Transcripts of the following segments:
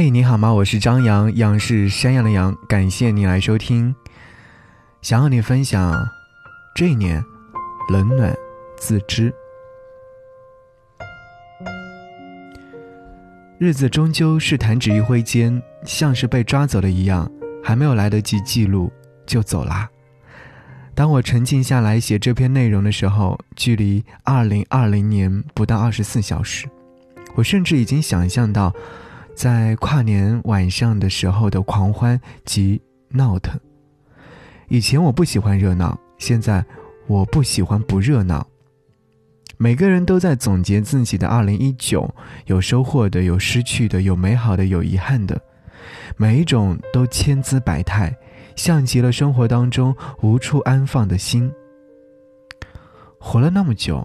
嘿，你好吗？我是张扬，杨是山羊的羊，感谢你来收听。想和你分享，这一年冷暖自知。日子终究是弹指一挥间，像是被抓走了一样，还没有来得及记录就走啦。当我沉静下来写这篇内容的时候，距离二零二零年不到二十四小时，我甚至已经想象到。在跨年晚上的时候的狂欢及闹腾。以前我不喜欢热闹，现在我不喜欢不热闹。每个人都在总结自己的二零一九，有收获的，有失去的，有美好的，有遗憾的，每一种都千姿百态，像极了生活当中无处安放的心。活了那么久，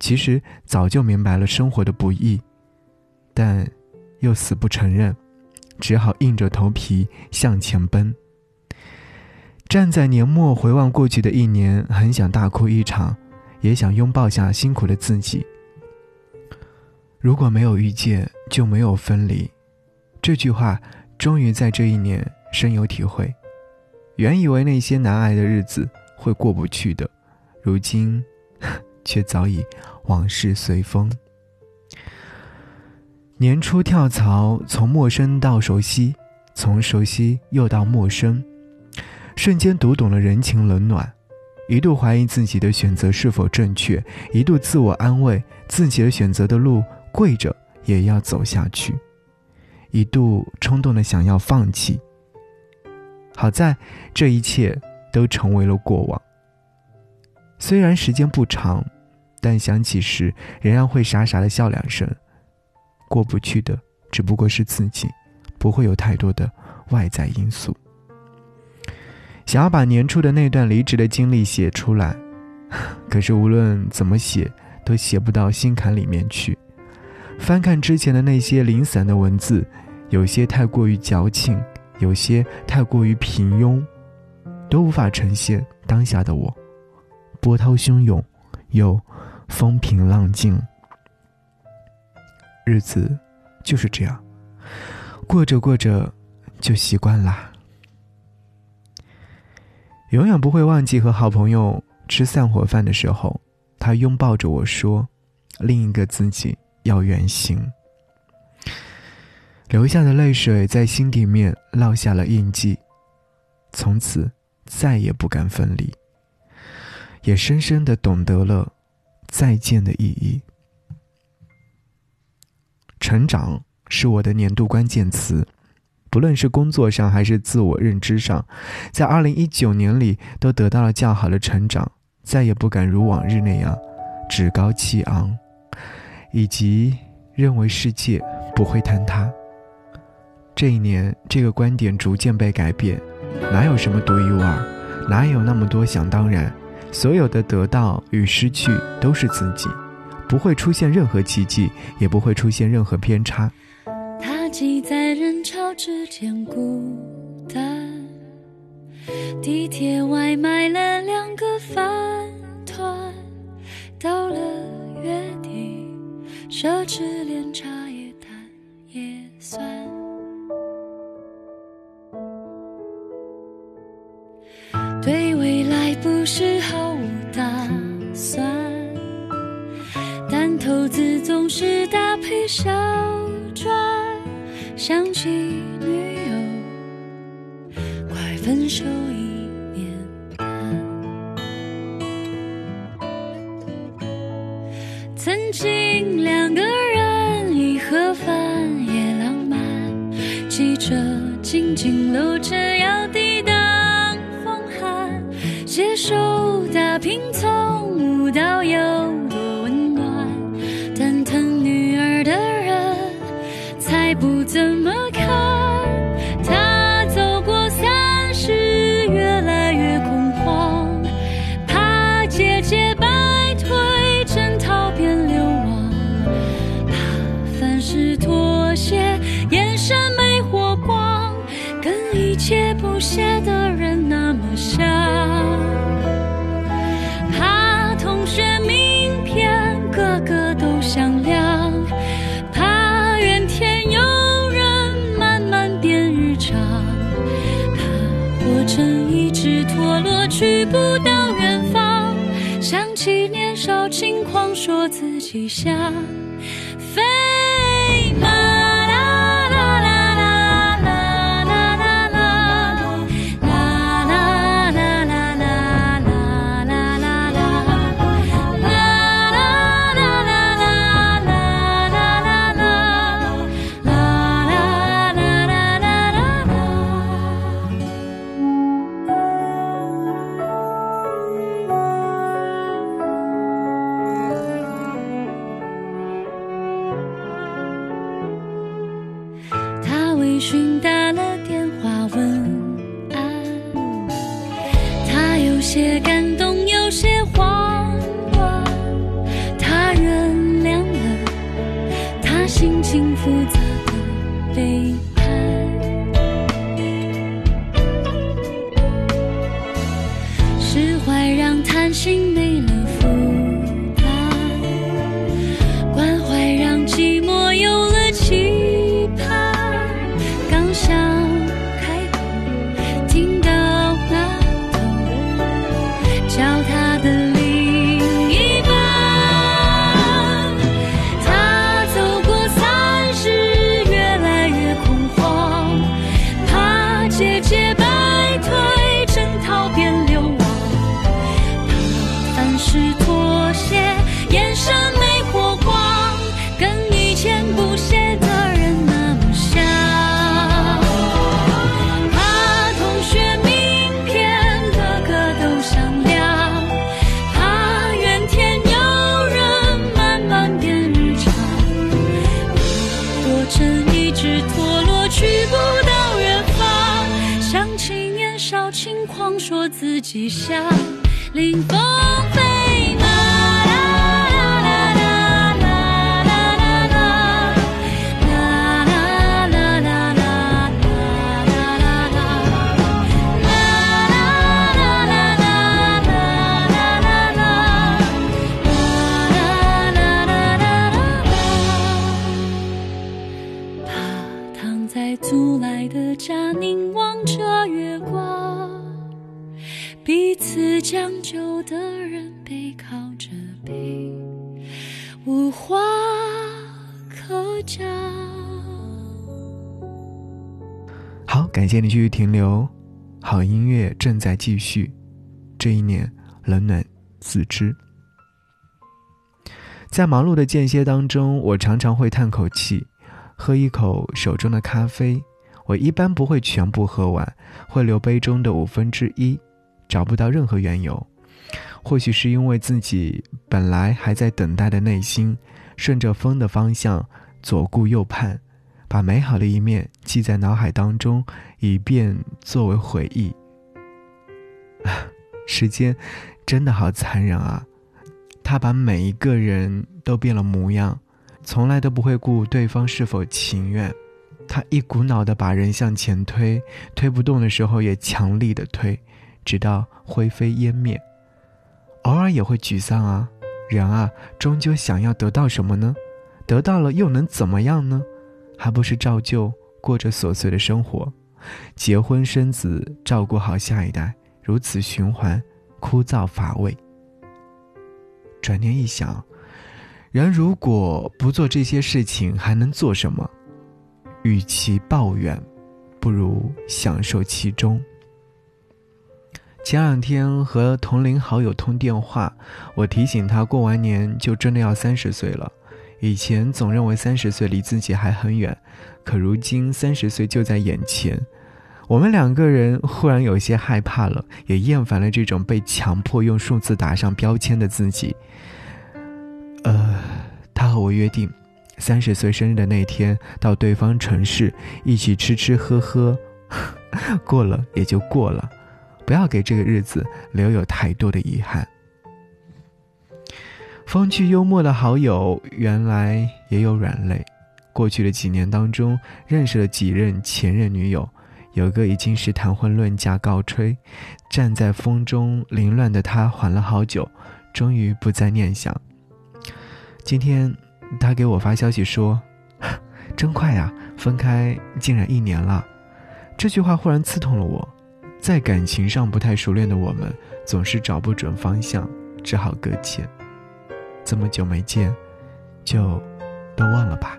其实早就明白了生活的不易，但。又死不承认，只好硬着头皮向前奔。站在年末回望过去的一年，很想大哭一场，也想拥抱下辛苦的自己。如果没有遇见，就没有分离。这句话终于在这一年深有体会。原以为那些难挨的日子会过不去的，如今 却早已往事随风。年初跳槽，从陌生到熟悉，从熟悉又到陌生，瞬间读懂了人情冷暖，一度怀疑自己的选择是否正确，一度自我安慰自己的选择的路跪着也要走下去，一度冲动的想要放弃。好在这一切都成为了过往。虽然时间不长，但想起时仍然会傻傻的笑两声。过不去的只不过是自己，不会有太多的外在因素。想要把年初的那段离职的经历写出来，可是无论怎么写，都写不到心坎里面去。翻看之前的那些零散的文字，有些太过于矫情，有些太过于平庸，都无法呈现当下的我。波涛汹涌，又风平浪静。日子就是这样，过着过着就习惯啦。永远不会忘记和好朋友吃散伙饭的时候，他拥抱着我说：“另一个自己要远行。”流下的泪水在心底面烙下了印记，从此再也不敢分离，也深深的懂得了再见的意义。成长是我的年度关键词，不论是工作上还是自我认知上，在二零一九年里都得到了较好的成长，再也不敢如往日那样趾高气昂，以及认为世界不会坍塌。这一年，这个观点逐渐被改变，哪有什么独一无二，哪有那么多想当然，所有的得到与失去都是自己。不会出现任何奇迹，也不会出现任何偏差。他挤在人潮之间孤单，地铁外买了两个饭团，到了月底，奢侈连茶叶蛋也算。对未来不是毫是搭配小赚，想起女友，快分手一年半。曾经两个人一盒饭也浪漫，记着紧紧搂着写的人那么傻怕同学名片个个都响亮怕怨天尤人慢慢变日常怕过成一直陀落去不到远方想起年少轻狂说自己像情复杂的背想好，感谢你继续停留，好音乐正在继续。这一年，冷暖自知。在忙碌的间歇当中，我常常会叹口气，喝一口手中的咖啡。我一般不会全部喝完，会留杯中的五分之一，找不到任何缘由。或许是因为自己本来还在等待的内心，顺着风的方向左顾右盼，把美好的一面记在脑海当中，以便作为回忆。时间真的好残忍啊！他把每一个人都变了模样，从来都不会顾对方是否情愿。他一股脑的把人向前推，推不动的时候也强力的推，直到灰飞烟灭。偶尔也会沮丧啊，人啊，终究想要得到什么呢？得到了又能怎么样呢？还不是照旧过着琐碎的生活，结婚生子，照顾好下一代，如此循环，枯燥乏味。转念一想，人如果不做这些事情，还能做什么？与其抱怨，不如享受其中。前两天和同龄好友通电话，我提醒他过完年就真的要三十岁了。以前总认为三十岁离自己还很远，可如今三十岁就在眼前。我们两个人忽然有些害怕了，也厌烦了这种被强迫用数字打上标签的自己。呃，他和我约定，三十岁生日的那天到对方城市一起吃吃喝喝，过了也就过了，不要给这个日子留有太多的遗憾。风趣幽默的好友，原来也有软肋。过去的几年当中，认识了几任前任女友，有个已经是谈婚论嫁告吹，站在风中凌乱的他缓了好久，终于不再念想。今天，他给我发消息说：“ 真快呀，分开竟然一年了。”这句话忽然刺痛了我。在感情上不太熟练的我们，总是找不准方向，只好搁浅。这么久没见，就都忘了吧。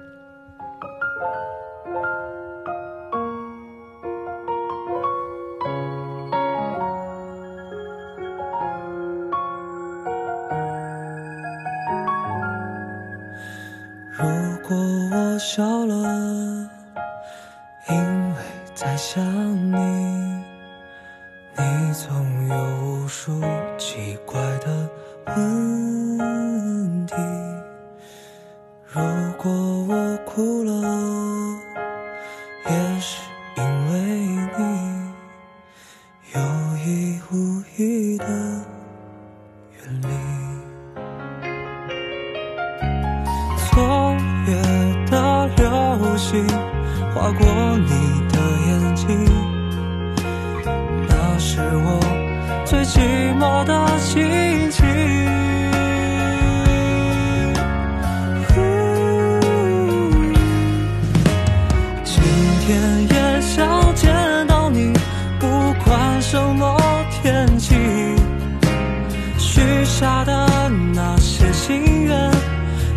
也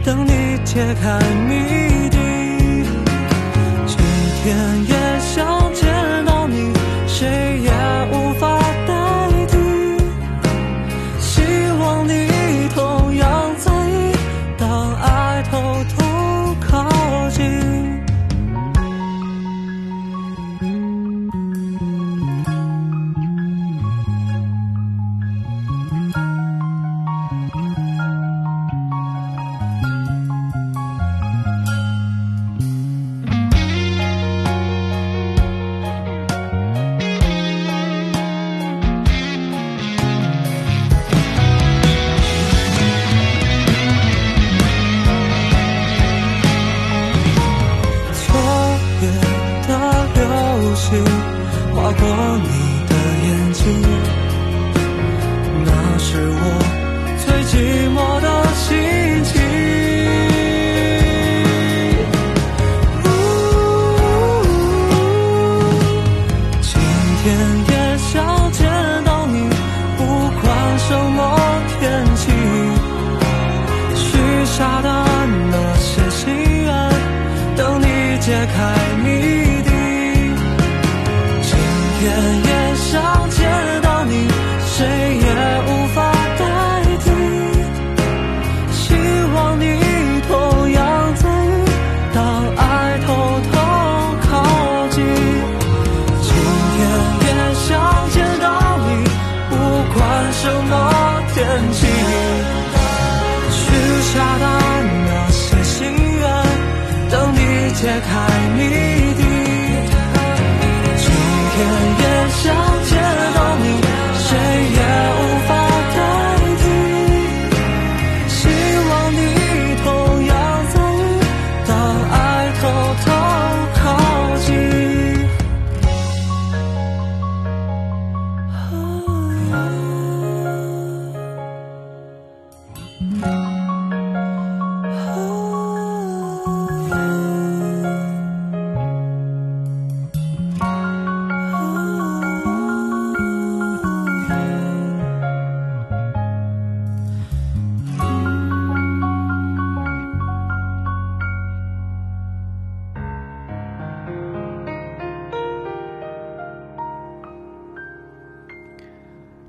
等你揭开谜底。今天许下的那些心愿，等你解开谜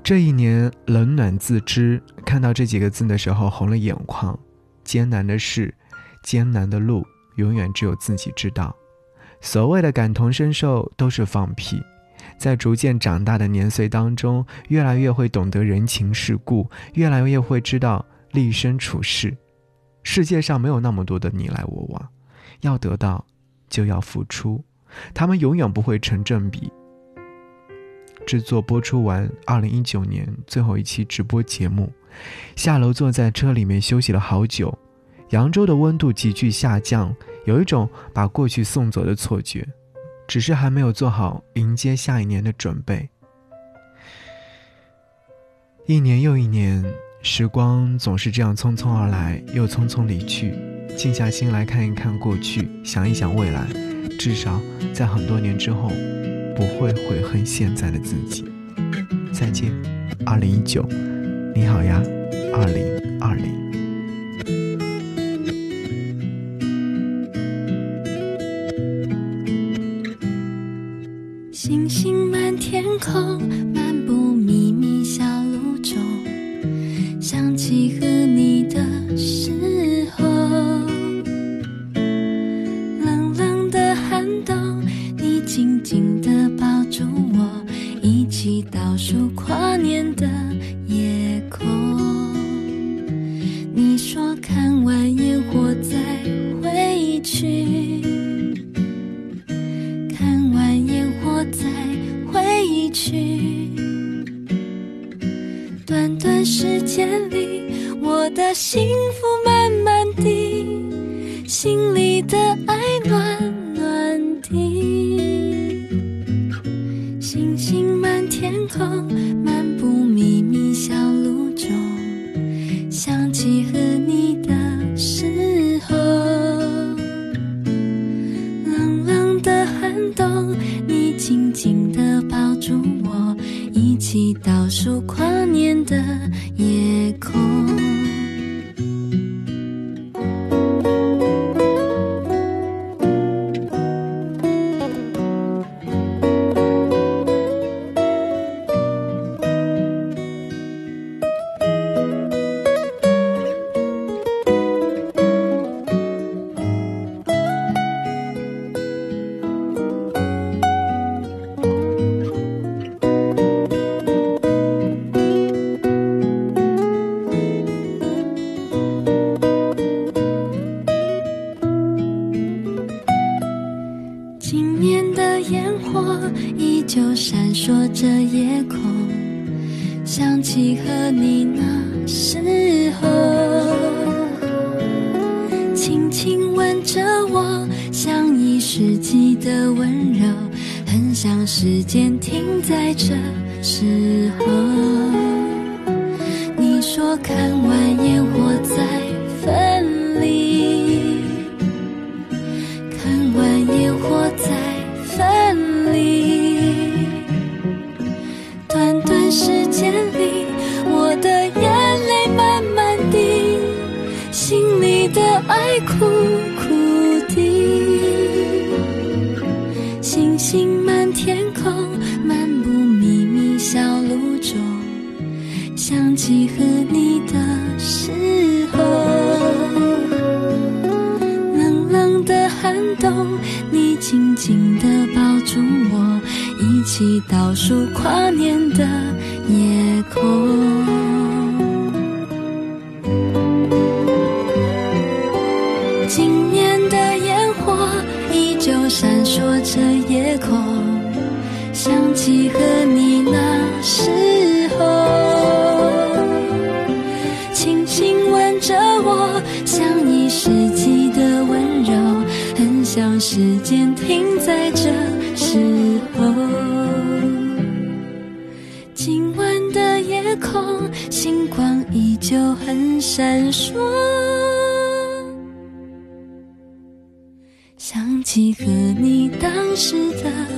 这一年冷暖自知，看到这几个字的时候红了眼眶。艰难的事，艰难的路，永远只有自己知道。所谓的感同身受都是放屁。在逐渐长大的年岁当中，越来越会懂得人情世故，越来越会知道立身处世。世界上没有那么多的你来我往，要得到就要付出，他们永远不会成正比。制作播出完二零一九年最后一期直播节目，下楼坐在车里面休息了好久。扬州的温度急剧下降，有一种把过去送走的错觉，只是还没有做好迎接下一年的准备。一年又一年，时光总是这样匆匆而来，又匆匆离去。静下心来看一看过去，想一想未来，至少在很多年之后。不会悔恨现在的自己。再见，二零一九，你好呀，二零二零。星星满天空，漫步迷迷小路中，想起和你的时候。冷冷的寒冬，你静静的。中我一起倒数在这时候。倒数跨年的夜空。今年的烟火依旧闪烁着夜空，想起和你那时候，轻轻吻着我，像一世纪的温柔，很想时间停在这时候。今晚的夜空星光依旧很闪烁。想起和你当时的